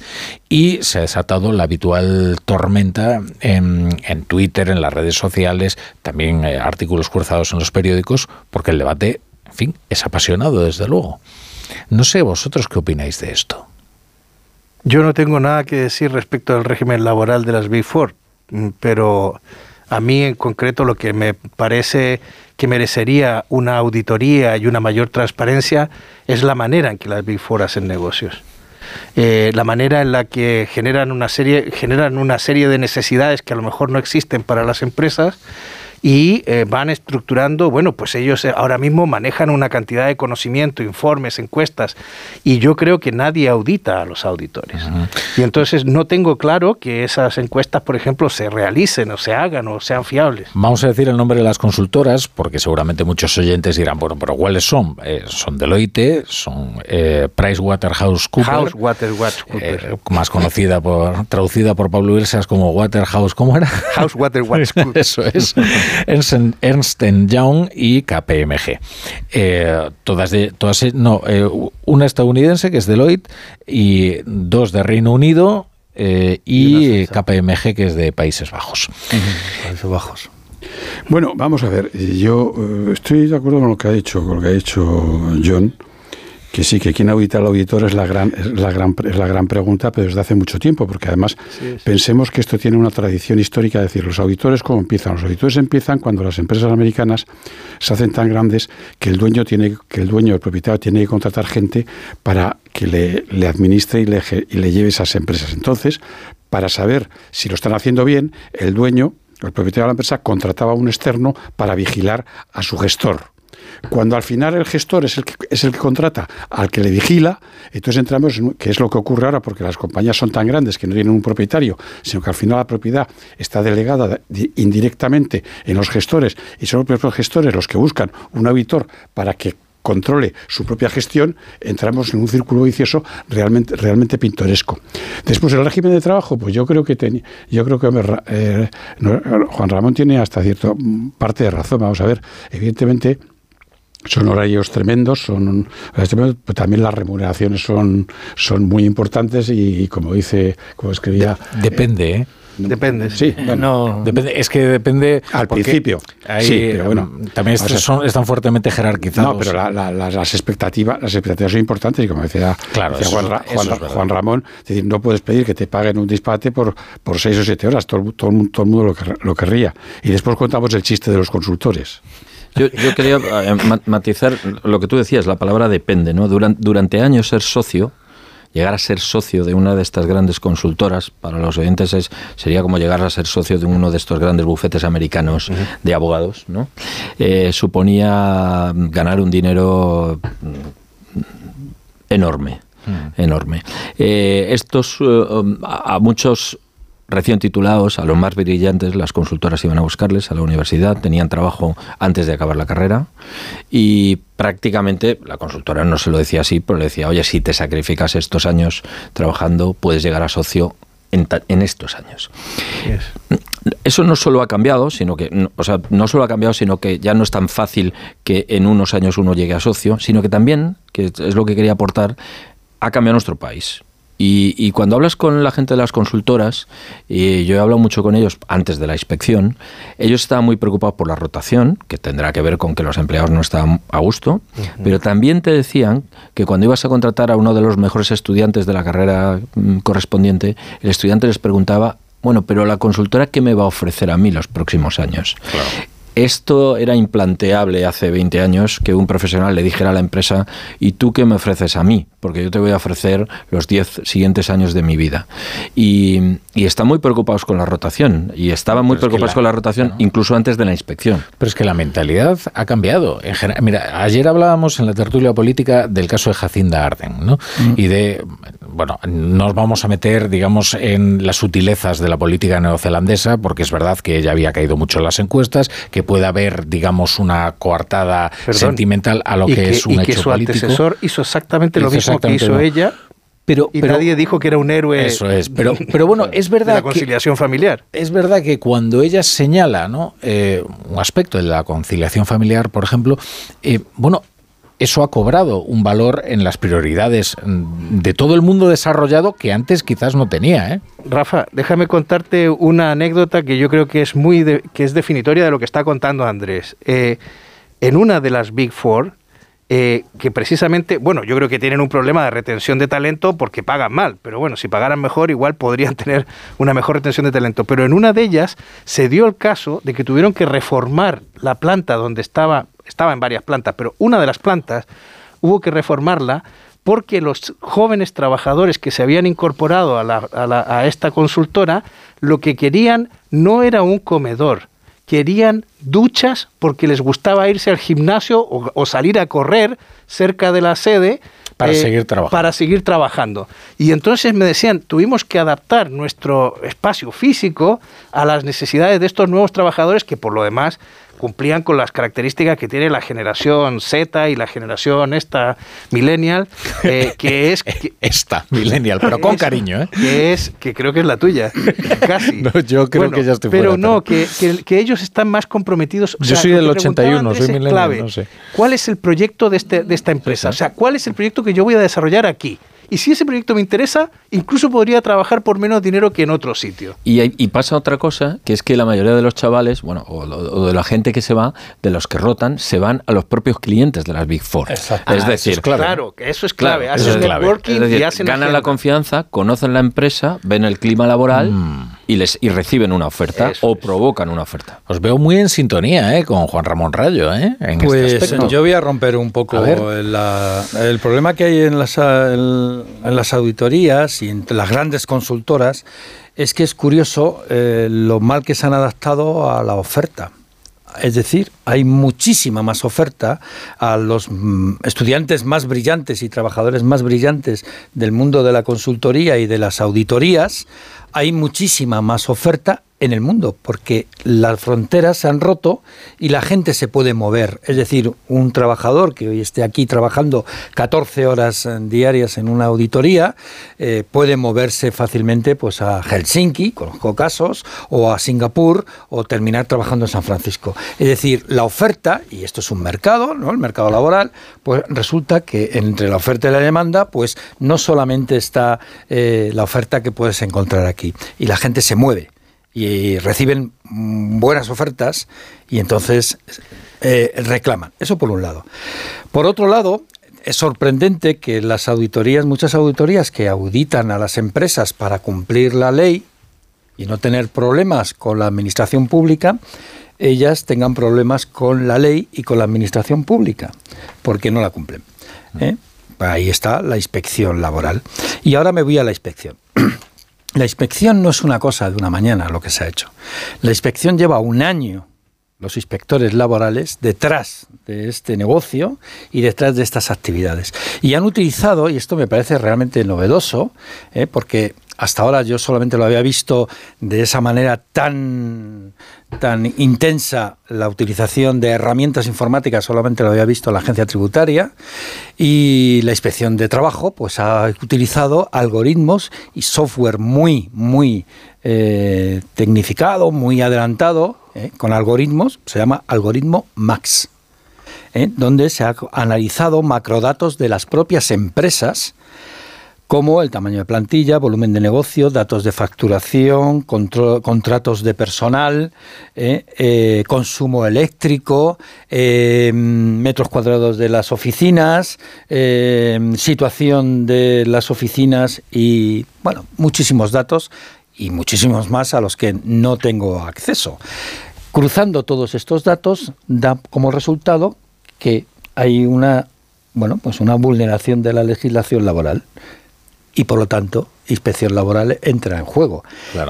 Speaker 1: Y se ha desatado la habitual tormenta en, en Twitter, en las redes sociales, también eh, artículos cruzados en los periódicos, porque el debate, en fin, es apasionado, desde luego. No sé vosotros qué opináis de esto.
Speaker 2: Yo no tengo nada que decir respecto al régimen laboral de las Big Four, mm, pero a mí en concreto lo que me parece que merecería una auditoría y una mayor transparencia es la manera en que las Big Four negocios. Eh, la manera en la que generan una serie generan una serie de necesidades que a lo mejor no existen para las empresas y eh, van estructurando, bueno, pues ellos eh, ahora mismo manejan una cantidad de conocimiento, informes, encuestas, y yo creo que nadie audita a los auditores. Y entonces no tengo claro que esas encuestas, por ejemplo, se realicen o se hagan o sean fiables.
Speaker 1: Vamos a decir el nombre de las consultoras, porque seguramente muchos oyentes dirán, bueno, pero ¿cuáles son? Eh, son Deloitte, son eh, PricewaterhouseCoopers,
Speaker 2: House Water Watch Cooper.
Speaker 1: eh, más conocida por, traducida por Pablo Irsas como Waterhouse, ¿cómo era?
Speaker 2: House Water Watch Cooper. *laughs*
Speaker 1: Eso es. Ernst, Young y KPMG. Eh, todas de, todas, eh, no, eh, una estadounidense que es Deloitte y dos de Reino Unido eh, y KPMG que es de Países Bajos.
Speaker 3: Países Bajos. Bueno, vamos a ver. Yo estoy de acuerdo con lo que ha dicho, con lo que ha dicho John, que sí, que quién audita al auditor es la gran, es la gran, es la gran pregunta, pero desde hace mucho tiempo, porque además
Speaker 2: Sí, sí.
Speaker 3: pensemos que esto tiene una tradición histórica, es decir, los auditores cómo empiezan. Los auditores empiezan cuando las empresas americanas se hacen tan grandes que el dueño tiene, que el dueño, el propietario tiene que contratar gente para que le, le administre y le, y le lleve esas empresas. Entonces, para saber si lo están haciendo bien, el dueño, el propietario de la empresa, contrataba a un externo para vigilar a su gestor. Cuando al final el gestor es el que, es el que contrata al que le vigila, entonces entramos en que es lo que ocurre ahora porque las compañías son tan grandes que no tienen un propietario, sino que al final la propiedad está delegada di- indirectamente en los gestores y son los propios gestores los que buscan un auditor para que controle su propia gestión, entramos en un círculo vicioso realmente, realmente pintoresco. Después, el régimen de trabajo, pues yo creo que teni- yo creo que eh, Juan Ramón tiene hasta cierta parte de razón. Vamos a ver, evidentemente son horarios tremendos, son horarios tremendos, pero también las remuneraciones son, son muy importantes y, y como dice, como escribía...
Speaker 1: Depende, ¿eh?
Speaker 2: Depende.
Speaker 3: Sí, bueno,
Speaker 1: Depende, es que depende.
Speaker 3: Al principio,
Speaker 1: hay,
Speaker 3: sí, pero bueno.
Speaker 1: También
Speaker 3: O sea,
Speaker 1: son, están fuertemente jerarquizados.
Speaker 3: No, pero la- la- las, las expectativas, las expectativas son importantes y como decía,
Speaker 1: Claro,
Speaker 3: decía Juan,
Speaker 1: es-
Speaker 3: Ra-
Speaker 1: eso
Speaker 3: Juan-
Speaker 1: es verdad.
Speaker 3: Juan Ramón, es decir, no puedes pedir que te paguen un disparate por, por seis o siete horas, todo, el mu- todo, todo el mundo lo, quer- lo querría. Y después contamos el chiste de los consultores.
Speaker 4: Yo, yo quería eh, ma- matizar lo que tú decías, la palabra depende, ¿no? Durante, durante años ser socio, llegar a ser socio de una de estas grandes consultoras, para los oyentes es, sería como llegar a ser socio de uno de estos grandes bufetes americanos de abogados, ¿no? Eh, suponía ganar un dinero enorme, enorme. Eh, estos, eh, um, a muchos recién titulados, a los más brillantes, las consultoras iban a buscarles a la universidad, tenían trabajo antes de acabar la carrera y prácticamente la consultora no se lo decía así, pero le decía, oye, si te sacrificas estos años trabajando, puedes llegar a socio en, estos años. Eso no solo ha cambiado, sino que, no- o sea, no solo ha cambiado, sino que ya no es tan fácil que en unos años uno llegue a socio, sino que también, que es lo que quería aportar, ha cambiado nuestro país. Y, y cuando hablas con la gente de las consultoras, y yo he hablado mucho con ellos antes de la inspección, ellos estaban muy preocupados por la rotación, que tendrá que ver con que los empleados no estaban a gusto, pero también te decían que cuando ibas a contratar a uno de los mejores estudiantes de la carrera mm, correspondiente, el estudiante les preguntaba, bueno, pero la consultora, ¿qué me va a ofrecer a mí los próximos años? Esto era implanteable hace 20 años que un profesional le dijera a la empresa, ¿y tú qué me ofreces a mí? Porque yo te voy a ofrecer los 10 siguientes años de mi vida. Y, y están muy preocupados con la rotación. Y estaban muy
Speaker 1: Pero es que
Speaker 4: preocupados
Speaker 1: la-
Speaker 4: con la rotación incluso antes de la inspección.
Speaker 1: Pero es que la mentalidad ha cambiado. En general, mira, ayer hablábamos en la tertulia política del caso de Jacinda Arden, ¿no? Y de, bueno, no nos vamos a meter, digamos, en las sutilezas de la política neozelandesa, porque es verdad que ella había caído mucho en las encuestas, que puede haber, digamos, una coartada
Speaker 2: Perdón.
Speaker 1: sentimental a lo que, es un
Speaker 2: y
Speaker 1: hecho
Speaker 2: que su
Speaker 1: político.
Speaker 2: antecesor hizo exactamente lo
Speaker 1: Hizo
Speaker 2: mismo que hizo ella.
Speaker 1: Pero,
Speaker 2: y
Speaker 1: pero-
Speaker 2: nadie dijo que era un héroe.
Speaker 1: Eso es, pero, *laughs* pero bueno, es
Speaker 2: de
Speaker 1: verdad
Speaker 2: la
Speaker 1: que-
Speaker 2: conciliación familiar.
Speaker 1: es verdad que cuando ella señala ¿no? Eh, un aspecto de la conciliación familiar, por ejemplo, eh, bueno, eso ha cobrado un valor en las prioridades mm, de todo el mundo desarrollado que antes quizás no tenía. ¿eh?
Speaker 2: Rafa, déjame contarte una anécdota que yo creo que es muy que es definitoria de lo que está contando Andrés. Eh, en una de las Big Four, eh, que precisamente, bueno, yo creo que tienen un problema de retención de talento porque pagan mal, pero bueno, si pagaran mejor igual podrían *laughs* tener una mejor retención de talento. Pero en una de ellas se dio el caso de que tuvieron que reformar la planta donde estaba, estaba en varias plantas, pero una de las plantas hubo que reformarla porque los jóvenes trabajadores que se habían incorporado a, la- a la- a esta consultora lo que querían no era un comedor, querían duchas porque les gustaba irse al gimnasio o, o salir a correr cerca de la sede. eh,
Speaker 1: Para seguir trabajando.
Speaker 2: Para seguir trabajando. Y entonces me decían, tuvimos que adaptar nuestro espacio físico a las necesidades de estos nuevos trabajadores que por lo demás cumplían con las características que tiene la generación Z y la generación esta millennial, eh, que *laughs* es que-
Speaker 1: Esta, millennial, pero con
Speaker 2: es-
Speaker 1: cariño. ¿eh?
Speaker 2: que es que creo que es la tuya, casi. *laughs*
Speaker 1: No, yo creo que ya estoy
Speaker 2: Pero
Speaker 1: fuera,
Speaker 2: no, que, que- que ellos están más comprometidos. O
Speaker 1: Yo soy del
Speaker 2: que preguntaba
Speaker 1: 81,
Speaker 2: Andrés
Speaker 1: soy millennial,
Speaker 2: clave.
Speaker 1: no sé.
Speaker 2: ¿Cuál es el proyecto de, este, de esta empresa? O sea, ¿cuál es el proyecto que yo voy a desarrollar aquí? Y si ese proyecto me interesa, incluso podría trabajar por menos dinero que en otro sitio.
Speaker 4: Y, hay- y pasa otra cosa, que es que la mayoría de los chavales, bueno, o, o de la gente que se va, de los que rotan, se van a los propios clientes de las Big Four. Es
Speaker 2: Ah, eso
Speaker 4: decir,
Speaker 2: es clave. Claro, que eso es
Speaker 4: Claro,
Speaker 2: clave.
Speaker 4: eso
Speaker 2: Hacen
Speaker 4: es clave.
Speaker 2: networking
Speaker 4: Es decir,
Speaker 2: y hacen
Speaker 4: ganan
Speaker 2: agenda.
Speaker 4: la confianza, conocen la empresa, ven el clima laboral y les y reciben una oferta o provocan una oferta.
Speaker 1: Os veo muy en sintonía ¿eh? con Juan Ramón Rayo. ¿eh? En este
Speaker 5: Pues
Speaker 1: aspecto.
Speaker 5: yo voy a romper un poco la- el problema que hay en las, en, en las auditorías y en las grandes consultoras es que es curioso eh, lo mal que se han adaptado a la oferta. Es decir, hay muchísima más oferta a los mm, estudiantes más brillantes y trabajadores más brillantes del mundo de la consultoría y de las auditorías. Hay muchísima más oferta en el mundo porque las fronteras se han roto y la gente se puede mover. Es decir, un trabajador que hoy esté aquí trabajando 14 horas eh, diarias en una auditoría eh, puede moverse fácilmente pues a Helsinki, conozco casos, o a Singapur o terminar trabajando en San Francisco. Es decir, la oferta, y esto es un mercado, ¿no? el mercado laboral, pues resulta que entre la oferta y la demanda, pues no solamente está eh, la oferta que puedes encontrar aquí, y la gente se mueve y reciben mm, buenas ofertas y entonces eh, reclaman. Eso por un lado. Por otro lado, es sorprendente que las auditorías, muchas auditorías que auditan a las empresas para cumplir la ley y no tener problemas con la administración pública, ellas tengan problemas con la ley y con la administración pública, porque no la cumplen. ¿eh? Ahí está la inspección laboral. Y ahora me voy a la inspección. La inspección no es una cosa de una mañana lo que se ha hecho. La inspección lleva un año, los inspectores laborales, detrás de este negocio y detrás de estas actividades. Y han utilizado, y esto me parece realmente novedoso, ¿eh? porque hasta ahora yo solamente lo había visto de esa manera tan, tan intensa, la utilización de herramientas informáticas solamente lo había visto la agencia tributaria y la inspección de trabajo pues ha utilizado algoritmos y software muy, muy eh, tecnificado, muy adelantado, ¿eh? con algoritmos, se llama algoritmo MAX, ¿eh? donde se ha analizado macrodatos de las propias empresas como el tamaño de plantilla, volumen de negocio, datos de facturación, contratos de personal, eh, eh, consumo eléctrico, eh, metros cuadrados de las oficinas, eh, situación de las oficinas y, bueno, muchísimos datos y muchísimos más a los que no tengo acceso. Cruzando todos estos datos da como resultado que hay una bueno, pues una vulneración de la legislación laboral y por lo tanto inspección laboral entra en juego.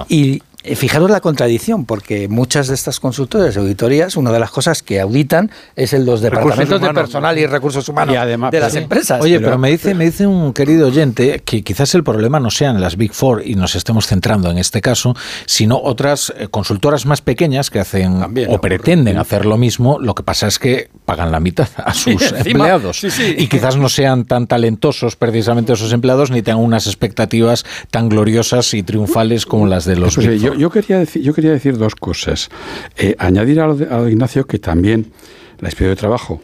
Speaker 5: Y eh, fijaros la contradicción, porque muchas de estas consultoras y auditorías, una de las cosas que auditan es en los departamentos de personal y recursos humanos
Speaker 1: Y además,
Speaker 5: de las
Speaker 1: sí.
Speaker 5: empresas.
Speaker 1: Oye, pero, me dice, me dice un querido oyente que quizás el problema no sean las Big Four y nos estemos centrando en este caso, sino otras eh, consultoras más pequeñas que hacen o pretenden hacer lo mismo. Lo que pasa es que pagan la mitad a *laughs* sus
Speaker 5: encima,
Speaker 1: empleados
Speaker 5: sí, sí.
Speaker 1: y quizás no sean tan talentosos precisamente esos empleados ni tengan unas expectativas tan gloriosas y triunfales como las de los
Speaker 3: Pues,
Speaker 1: Big
Speaker 3: eh, yo,
Speaker 1: Four.
Speaker 3: Yo quería decir, yo quería decir dos cosas. Eh, añadir a lo, de, Ignacio que también la inspección de trabajo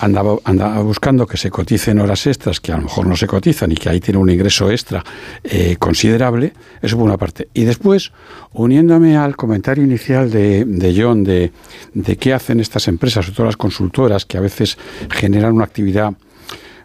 Speaker 3: andaba, andaba buscando que se coticen horas extras que a lo mejor no se cotizan y que ahí tiene un ingreso extra eh, considerable. Eso por una parte. Y después, uniéndome al comentario inicial de, de John de, de qué hacen estas empresas, sobre todo las consultoras, que a veces generan una actividad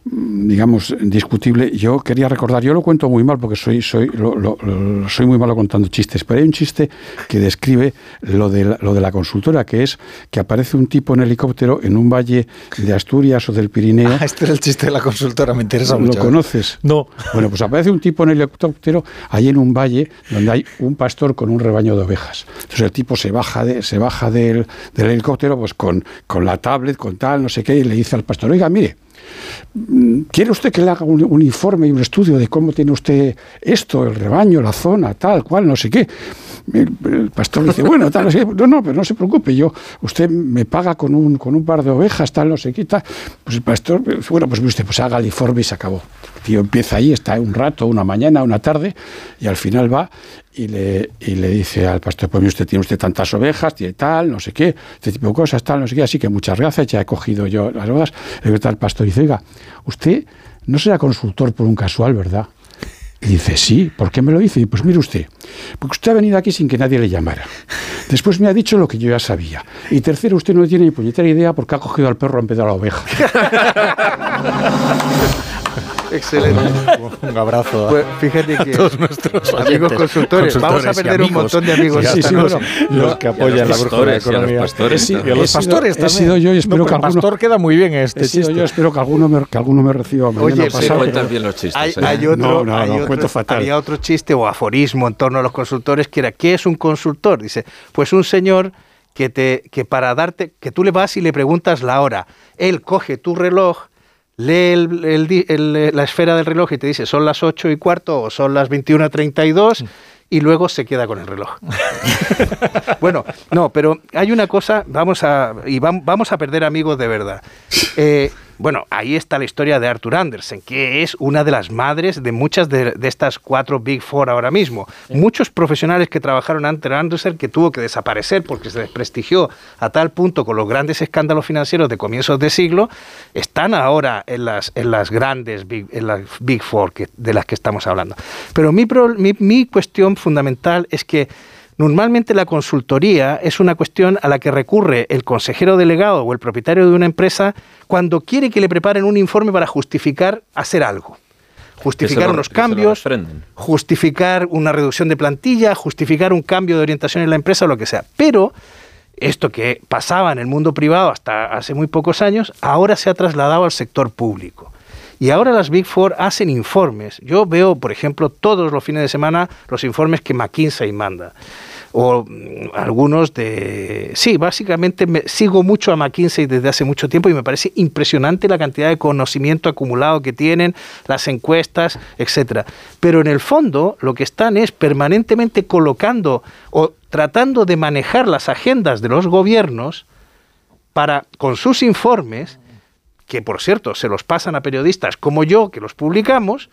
Speaker 3: digamos, discutible. Yo quería recordar, yo lo cuento muy mal porque soy, soy, lo- lo- lo- soy muy malo contando chistes, pero hay un chiste que describe lo de, la, lo de la consultora, que es que aparece un tipo en helicóptero en un valle de Asturias o del Pirineo.
Speaker 1: Ah, este era el chiste de la consultora, me interesa
Speaker 3: ¿Lo
Speaker 1: mucho.
Speaker 3: conoces?
Speaker 1: No.
Speaker 3: Bueno, pues aparece un tipo en helicóptero ahí en un valle donde hay un pastor con un rebaño de ovejas. Entonces el tipo se baja, de, se baja del, del helicóptero pues con, con la tablet, con tal, no sé qué, y le dice al pastor, oiga, mire, ¿quiere usted que le haga un, informe y un estudio de cómo tiene usted esto, el rebaño, la zona, tal, cual, no sé qué? El, pastor dice, bueno, tal, no sé qué. no, no, pero no se preocupe, yo, usted me paga con un, con un par de ovejas, tal, no sé qué, tal. Pues el pastor, bueno, pues usted, pues haga el informe y se acabó. Tío empieza ahí, está un rato, una mañana, una tarde, y al final va y le, y le dice al pastor, pues usted tiene usted tantas ovejas, tiene tal, no sé qué, este tipo de cosas, tal, no sé qué, así que muchas gracias, ya he cogido yo las ovejas. El tal pastor dice, oiga, usted no será consultor por un casual, ¿verdad? Y dice, sí, ¿por qué me lo dice? Y pues mire usted, porque usted ha venido aquí sin que nadie le llamara. Después me ha dicho lo que yo ya sabía. Y tercero, usted no tiene ni puñetera idea porque ha cogido al perro en vez de la oveja. *laughs*
Speaker 2: Excelente.
Speaker 1: Un abrazo a,
Speaker 2: Pues fíjate
Speaker 1: a
Speaker 2: que
Speaker 1: todos nuestros
Speaker 2: amigos
Speaker 1: oyentes,
Speaker 2: consultores, vamos a perder un montón de amigos.
Speaker 1: Sí, los, los que apoyan la brújula
Speaker 4: pastores, y a los
Speaker 1: economía.
Speaker 4: pastores
Speaker 1: Sí, a los
Speaker 3: He sido-
Speaker 1: pastores
Speaker 3: he
Speaker 1: también.
Speaker 3: sido yo y espero
Speaker 1: No,
Speaker 3: que alguno-
Speaker 1: pastor queda muy bien este
Speaker 3: He sido
Speaker 1: chiste.
Speaker 3: yo, espero que alguno me, que alguno me reciba mañana
Speaker 2: Oye,
Speaker 4: cuentas bien los chistes.
Speaker 2: Hay,
Speaker 4: ¿eh?
Speaker 2: hay otro,
Speaker 3: No, no,
Speaker 2: hay
Speaker 3: no,
Speaker 2: otro-
Speaker 3: cuento fatal.
Speaker 2: había otro chiste o aforismo en torno a los consultores que era ¿qué es un consultor? Dice, pues un señor que te que para darte que tú le vas y le preguntas la hora. Él coge tu reloj, lee el- el- la esfera del reloj y te dice son las 8 y cuarto o son las 21.32 y luego se queda con el reloj. *laughs* bueno, no, pero hay una cosa, vamos a, y vam- vamos a perder amigos de verdad. Eh, bueno, ahí está la historia de Arthur Andersen, que es una de las madres de muchas de, de estas cuatro Big Four ahora mismo. Muchos profesionales que trabajaron ante Andersen que tuvo que desaparecer porque se desprestigió a tal punto con los grandes escándalos financieros de comienzos de siglo, están ahora en las, en las grandes Big, en las Big Four que, de las que estamos hablando. Pero mi, pro- mi, mi cuestión fundamental es que Normalmente la consultoría es una cuestión a la que recurre el consejero delegado o el propietario de una empresa cuando quiere que le preparen un informe para justificar hacer algo. Justificar
Speaker 4: lo-
Speaker 2: unos cambios, justificar una reducción de plantilla, justificar un cambio de orientación en la empresa o lo que sea. Pero esto que pasaba en el mundo privado hasta hace muy pocos años, ahora se ha trasladado al sector público. Y ahora las Big Four hacen informes. Yo veo, por ejemplo, todos los fines de semana los informes que McKinsey manda. O mm, algunos de... Sí, básicamente me, sigo mucho a McKinsey desde hace mucho tiempo y me parece impresionante la cantidad de conocimiento acumulado que tienen, las encuestas, etcétera. Pero en el fondo lo que están es permanentemente colocando o tratando de manejar las agendas de los gobiernos para, con sus informes, que por cierto se los pasan a periodistas como yo, que los publicamos,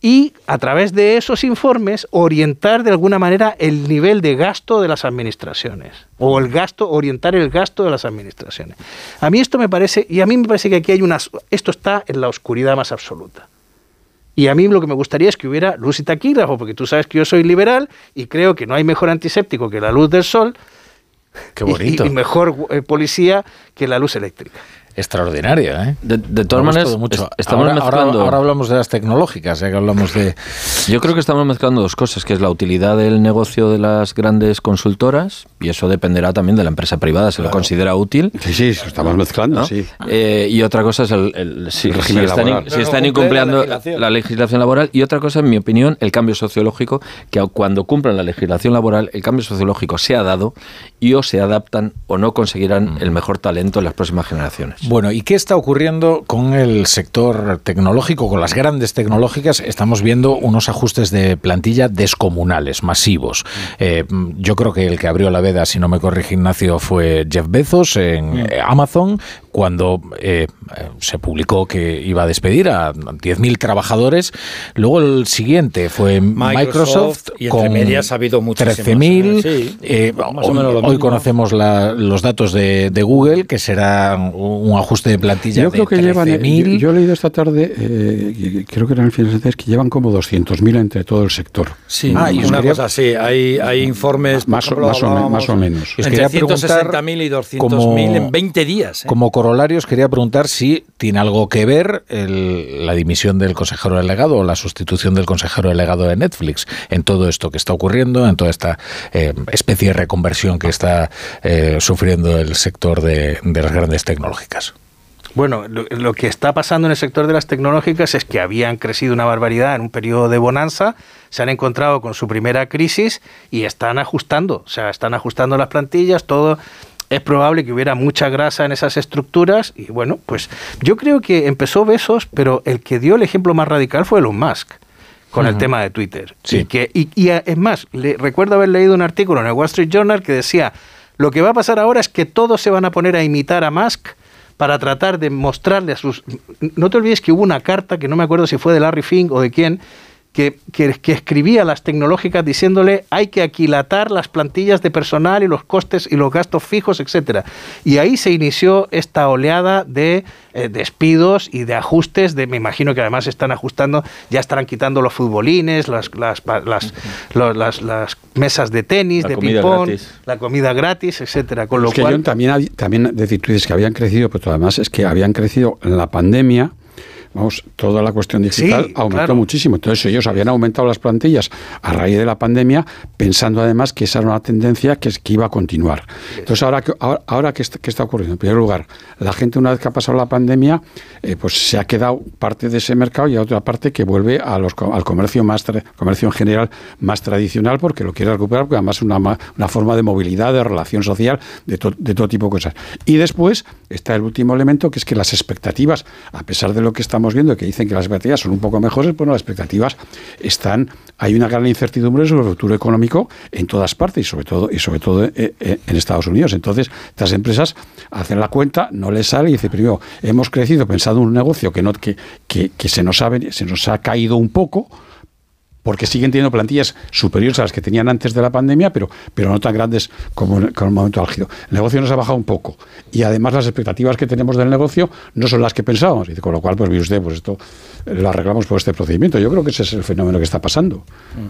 Speaker 2: y a través de esos informes orientar de alguna manera el nivel de gasto de las administraciones o el gasto orientar el gasto de las administraciones. A mí esto me parece y a mí me parece que aquí hay una esto está en la oscuridad más absoluta. Y a mí lo que me gustaría es que hubiera luz y taquígrafo, porque tú sabes que yo soy liberal y creo que no hay mejor antiséptico que la luz del sol.
Speaker 1: Qué
Speaker 2: y-
Speaker 1: bonito.
Speaker 2: Y, mejor eh, policía que la luz eléctrica.
Speaker 1: Extraordinario, ¿eh?
Speaker 4: De, de todas maneras,
Speaker 1: gustado mucho.
Speaker 4: es- estamos
Speaker 1: ahora,
Speaker 4: mezclando...
Speaker 1: ahora hablamos de las tecnológicas, ya que hablamos de...
Speaker 4: Yo creo que estamos mezclando dos cosas, que es la utilidad del negocio de las grandes consultoras, y eso dependerá también de la empresa privada, si lo considera útil.
Speaker 3: Sí, sí, lo estamos mezclando,
Speaker 4: ¿no?
Speaker 3: sí.
Speaker 4: Eh, y otra cosa es el, el- si,
Speaker 3: El
Speaker 4: si están, si incumpliendo
Speaker 5: la
Speaker 4: la
Speaker 5: legislación.
Speaker 4: laboral. Y otra cosa, en mi opinión, el cambio sociológico, que cuando cumplan la legislación laboral, el cambio sociológico se ha dado y o se adaptan o no conseguirán el mejor talento en las próximas generaciones.
Speaker 1: Bueno, ¿y qué está ocurriendo con el sector tecnológico, con las grandes tecnológicas? Estamos viendo unos ajustes de plantilla descomunales, masivos. Eh, yo creo que el que abrió la veda, si no me corrige Ignacio, fue Jeff Bezos en eh, Amazon, cuando eh, eh, se publicó que iba a despedir a 10.000 trabajadores. Luego el siguiente fue Microsoft,
Speaker 5: y entre
Speaker 1: con
Speaker 5: medias ha habido muchísimos,
Speaker 1: 13.000.
Speaker 5: sí.
Speaker 1: Eh,
Speaker 5: Más o
Speaker 1: hoy, hoy conocemos la- los datos de, de Google, que será un ajuste de plantilla
Speaker 3: Yo creo
Speaker 1: de
Speaker 3: que llevan, eh,
Speaker 1: 13.000.
Speaker 3: yo, yo he leído esta tarde, eh, creo que eran el fin de que llevan como 200.000 entre todo el sector.
Speaker 5: Sí,
Speaker 1: Ah, y
Speaker 5: una
Speaker 1: quería-
Speaker 5: cosa así. Hay, hay informes.
Speaker 3: Más o-
Speaker 5: ejemplo,
Speaker 3: más o más o menos.
Speaker 1: Os
Speaker 5: Entre
Speaker 1: quería preguntar
Speaker 5: 160.000 y 200.000
Speaker 1: como-
Speaker 5: en 20 días. ¿eh?
Speaker 1: Como corolario, os quería preguntar si tiene algo que ver la dimisión del consejero delegado o la sustitución del consejero delegado de Netflix en todo esto que está ocurriendo, en toda esta eh, especie de reconversión que está eh, sufriendo el sector de, de las grandes tecnológicas.
Speaker 2: Bueno, lo, lo que está pasando en el sector de las tecnológicas es que habían crecido una barbaridad en un periodo de bonanza, se han encontrado con su primera crisis y están ajustando, o sea, están ajustando las plantillas, todo. Es probable que hubiera mucha grasa en esas estructuras y bueno, pues yo creo que empezó Besos, pero el que dio el ejemplo más radical fue Elon Musk con el tema de Twitter.
Speaker 1: Sí.
Speaker 2: Y, que, y, y, eh, es más, le, recuerdo haber leído un artículo en el Wall Street Journal que decía, lo que va a pasar ahora es que todos se van a poner a imitar a Musk para tratar de mostrarle a sus... No te olvides que hubo una carta, que no me acuerdo si fue de Larry Fink o de quién, que, que, que escribía las tecnológicas diciéndole hay que aquilatar las plantillas de personal y los costes y los gastos fijos, etcétera. Y ahí se inició esta oleada de eh, despidos y de ajustes, de, me imagino que además están ajustando, ya estarán quitando los futbolines, las, las, las, las, las mesas de tenis,
Speaker 4: La
Speaker 2: de ping-pong, la comida gratis, etcétera. Con lo
Speaker 3: Es que
Speaker 2: cual,
Speaker 3: también, también decir, tú dices que habían crecido, pero además es que habían crecido en la pandemia. Vamos, toda la cuestión digital
Speaker 2: Sí,
Speaker 3: aumentó
Speaker 2: claro.
Speaker 3: muchísimo. Entonces ellos habían aumentado las plantillas a raíz de la pandemia, pensando además que esa era una tendencia que, que iba a continuar. Entonces ahora, que- ahora, ahora ¿qué, está, qué está ocurriendo? En primer lugar, la gente una vez que ha pasado la pandemia, eh, pues se ha quedado parte de ese mercado y hay otra parte que vuelve a los, al comercio más tra- comercio en general más tradicional porque lo quiere recuperar, porque además es una, una forma de movilidad, de relación social, de, to- de todo tipo de cosas. Y después está el último elemento, que es que las expectativas, a pesar de lo que estamos viendo, que dicen que las expectativas son un poco mejores, bueno, las expectativas están, hay una gran incertidumbre sobre el futuro económico en todas partes y sobre todo, y sobre todo eh, eh, en Estados Unidos. Entonces, estas empresas hacen la cuenta, no les sale y dice, primero, hemos crecido pensando en un negocio que, no, que, que, que se, nos ha, se nos ha caído un poco, porque siguen teniendo plantillas superiores a las que tenían antes de la pandemia, pero, pero no tan grandes como en, el momento álgido. El negocio nos ha bajado un poco y además las expectativas que tenemos del negocio no son las que pensábamos. Y con lo cual, pues mire usted, pues esto eh, lo arreglamos por este procedimiento. Yo creo que ese es el fenómeno que está pasando.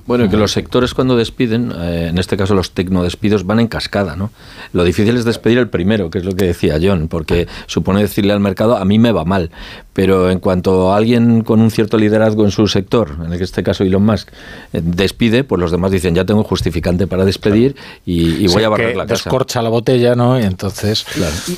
Speaker 4: Bueno, y que los sectores cuando despiden, eh, en este caso los tecnodespidos, van en cascada, ¿no? Lo difícil es despedir el primero, que es lo que decía John, porque supone decirle al mercado, a mí me va mal, pero en cuanto alguien con un cierto liderazgo en su sector, en este caso Elon Musk, eh, despide, pues los demás dicen, ya tengo justificante para despedir y, y voy
Speaker 1: Sí,
Speaker 4: a barrer
Speaker 1: que
Speaker 4: la casa.
Speaker 1: Descorcha la botella, ¿no? Y entonces...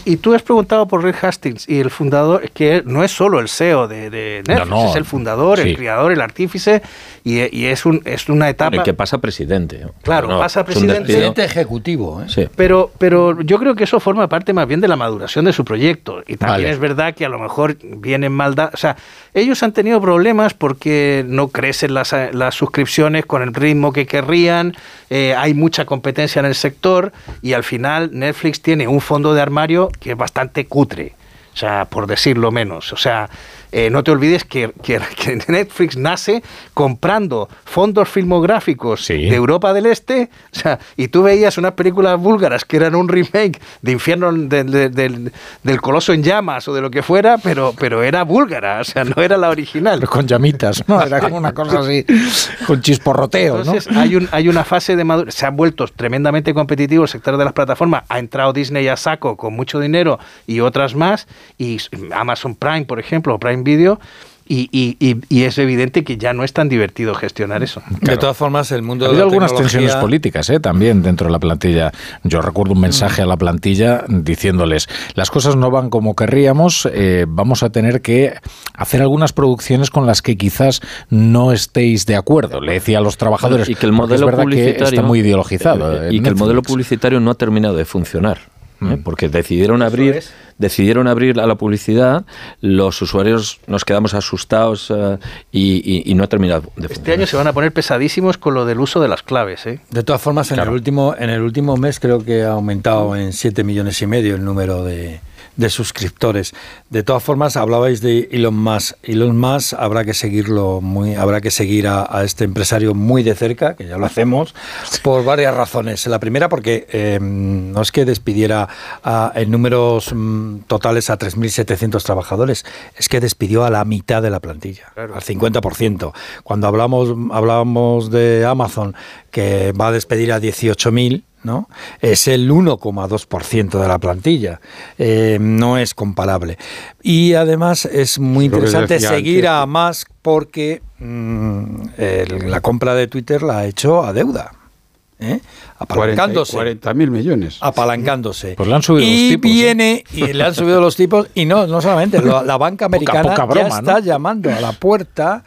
Speaker 2: Y, y tú has preguntado por Rick Hastings y el fundador, que no es solo el CEO de, de Netflix,
Speaker 1: No, no.
Speaker 2: es el fundador,
Speaker 4: Sí.
Speaker 2: el creador, el artífice, y, y es, un, es una etapa...
Speaker 4: Y que pasa presidente.
Speaker 2: Claro, pasa
Speaker 4: es un
Speaker 2: presidente.
Speaker 5: Presidente ejecutivo. ¿eh?
Speaker 4: Sí.
Speaker 2: Pero, pero yo creo que eso forma parte más bien de la maduración de su proyecto. Y también
Speaker 1: Vale.
Speaker 2: es verdad que a lo mejor vienen mal da- O sea, ellos han tenido problemas porque no crecen las, eh, suscripciones con el ritmo que querrían, eh, hay mucha competencia en el sector y al final Netflix tiene un fondo de armario que es bastante cutre. O sea, por decirlo menos. O sea, eh, no te olvides que, que- *laughs* que Netflix nace comprando fondos filmográficos de Europa del Este, o sea, y tú veías unas películas búlgaras que eran un remake de Infierno del, del- del- del Coloso en Llamas o de lo que fuera, pero, pero era búlgara, o sea, no era la original.
Speaker 1: Con llamitas, ¿no? Era como una cosa así, *laughs* con chisporroteo, ¿no?
Speaker 2: Hay, un, hay una fase de madurez, se han vuelto tremendamente competitivos el sector de las plataformas, ha entrado Disney a saco con mucho dinero y otras más, y Amazon Prime, por ejemplo, Prime Video, y, y- y- y es evidente que ya no es tan divertido gestionar eso.
Speaker 5: De todas formas, el mundo
Speaker 1: Ha
Speaker 5: de
Speaker 1: habido
Speaker 5: la
Speaker 1: algunas
Speaker 5: tecnología-
Speaker 1: tensiones políticas ¿eh? también dentro de la plantilla. Yo recuerdo un mensaje a la plantilla diciéndoles, las cosas no van como querríamos, eh, vamos a tener que hacer algunas producciones con las que quizás no estéis de acuerdo. Le decía a los trabajadores
Speaker 4: y que el
Speaker 1: porque es
Speaker 4: modelo
Speaker 1: verdad que
Speaker 4: publicitario
Speaker 1: está muy ideologizado.
Speaker 4: eh,
Speaker 1: en
Speaker 4: y que el modelo publicitario no ha terminado de funcionar ¿eh?
Speaker 1: Mm.
Speaker 4: porque decidieron abrir decidieron abrir a la publicidad los usuarios nos quedamos asustados eh, y, y- y no ha terminado de
Speaker 2: Este año se van a poner pesadísimos con lo del uso de las claves. ¿eh?
Speaker 5: De todas formas, en, el último, en el último mes creo que ha aumentado en 7 millones y medio el número de, de suscriptores. De todas formas, hablabais de Elon Musk. Elon Musk habrá que seguirlo muy, habrá que seguir a, a este empresario muy de cerca, que ya lo hacemos, por varias razones. La primera, porque eh, no es que despidiera a- en números mm, totales a 3.700 trabajadores, es que despidió a la mitad de la plantilla, al 50%. Cuando hablamos, hablábamos de Amazon, que va a despedir a 18.000, ¿no? Es el 1,2% de la plantilla. Eh, no es comparable. Y además es muy interesante seguir
Speaker 3: antes.
Speaker 5: a Musk porque mm, el- la compra de Twitter la ha hecho a deuda. ¿eh? Apalancándose.
Speaker 3: 40 mil millones.
Speaker 5: Apalancándose.
Speaker 1: Pues le han subido
Speaker 5: y
Speaker 1: los tipos. ¿eh?
Speaker 5: viene y le han subido los tipos y no no solamente la banca
Speaker 1: Poca-
Speaker 5: americana
Speaker 1: poca broma,
Speaker 5: ya está
Speaker 1: ¿no?
Speaker 5: llamando a la puerta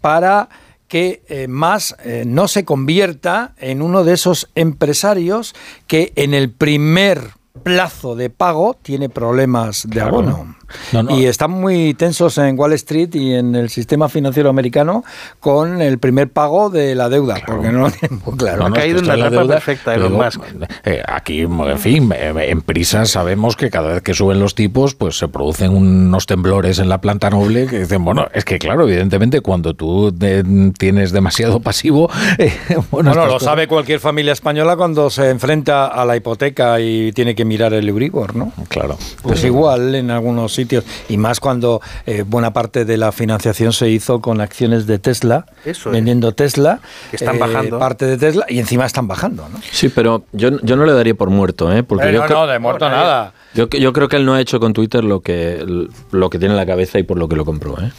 Speaker 5: para que eh, más eh, no se convierta en uno de esos empresarios que en el primer plazo de pago tiene problemas de
Speaker 1: Claro.
Speaker 5: abono.
Speaker 1: No, no.
Speaker 5: Y están muy tensos en Wall Street y en el sistema financiero americano con el primer pago de la deuda, porque no lo tienen muy claro.
Speaker 1: No, no,
Speaker 2: Ha caído en la
Speaker 1: deuda,
Speaker 2: perfecta Elon
Speaker 1: digo,
Speaker 2: Musk.
Speaker 1: eh, aquí, en fin, eh, en prisa sabemos que cada vez que suben los tipos, pues se producen unos temblores en la planta noble que dicen, bueno, es que claro, evidentemente cuando tú de- tienes demasiado pasivo, *laughs* eh, bueno,
Speaker 5: Bueno, lo
Speaker 1: cosas-
Speaker 5: sabe cualquier familia española cuando se enfrenta a la hipoteca y tiene que mirar el Euribor, ¿no?
Speaker 1: Claro.
Speaker 5: Pues igual en algunos sitios, y más cuando eh, buena parte de la financiación se hizo con acciones de Tesla,
Speaker 2: Eso es.
Speaker 5: vendiendo Tesla,
Speaker 2: Que están
Speaker 5: eh,
Speaker 2: bajando.
Speaker 5: parte de Tesla, y encima están bajando, ¿no?
Speaker 4: Sí, pero yo, yo no le daría por muerto, ¿eh? Porque
Speaker 5: Eh,
Speaker 4: yo
Speaker 5: no, no, de muerto nada.
Speaker 4: Yo, yo creo que él no ha hecho con Twitter lo que, lo que tiene en la cabeza y por lo que lo compró, ¿eh?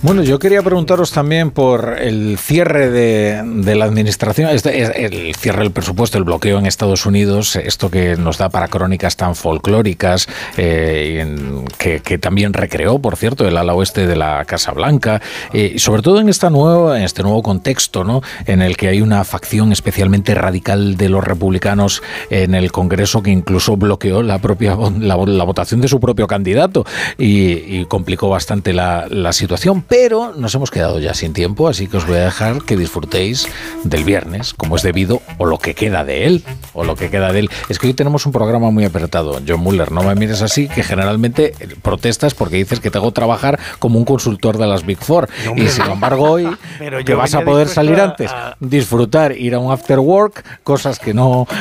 Speaker 1: Bueno, yo quería preguntaros también por el cierre de, de la administración, este- es- el cierre del presupuesto, el bloqueo en Estados Unidos, esto que nos da para crónicas tan folclóricas, eh, en- que, también recreó, por cierto, el ala oeste de la Casa Blanca, eh, sobre todo en, esta nueva, en este nuevo contexto, ¿no? en el que hay una facción especialmente radical de los republicanos en el Congreso que incluso bloqueó la propia la, vo- la votación de su propio candidato y, complicó bastante la, situación, pero nos hemos quedado ya sin tiempo, así que os voy a dejar que disfrutéis del viernes, como es debido, o lo que queda de él, o lo que queda de él. Es que hoy tenemos un programa muy apretado. John Muller, no me mires así, que generalmente protestas porque dices que te hago trabajar como un consultor de las Big Four. y sin embargo hoy, *laughs*
Speaker 2: Pero
Speaker 1: que
Speaker 2: yo
Speaker 1: vas a poder salir
Speaker 2: a-
Speaker 1: antes,
Speaker 2: a-
Speaker 1: disfrutar, ir a un after work, cosas que no... *laughs*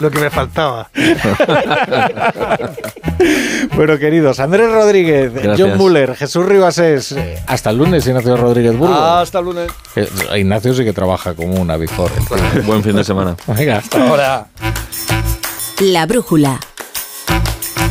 Speaker 2: Lo que me faltaba. *laughs*
Speaker 1: Bueno, queridos, Andrés Rodríguez,
Speaker 4: Gracias.
Speaker 1: John Muller, Jesús Ribasés, hasta el lunes, Ignacio Rodríguez Burgos.
Speaker 5: Hasta el lunes.
Speaker 1: Eh, Ignacio sí que trabaja como una Big Four.
Speaker 4: Buen fin de semana.
Speaker 1: Venga, hasta
Speaker 5: Ahora.
Speaker 11: La brújula.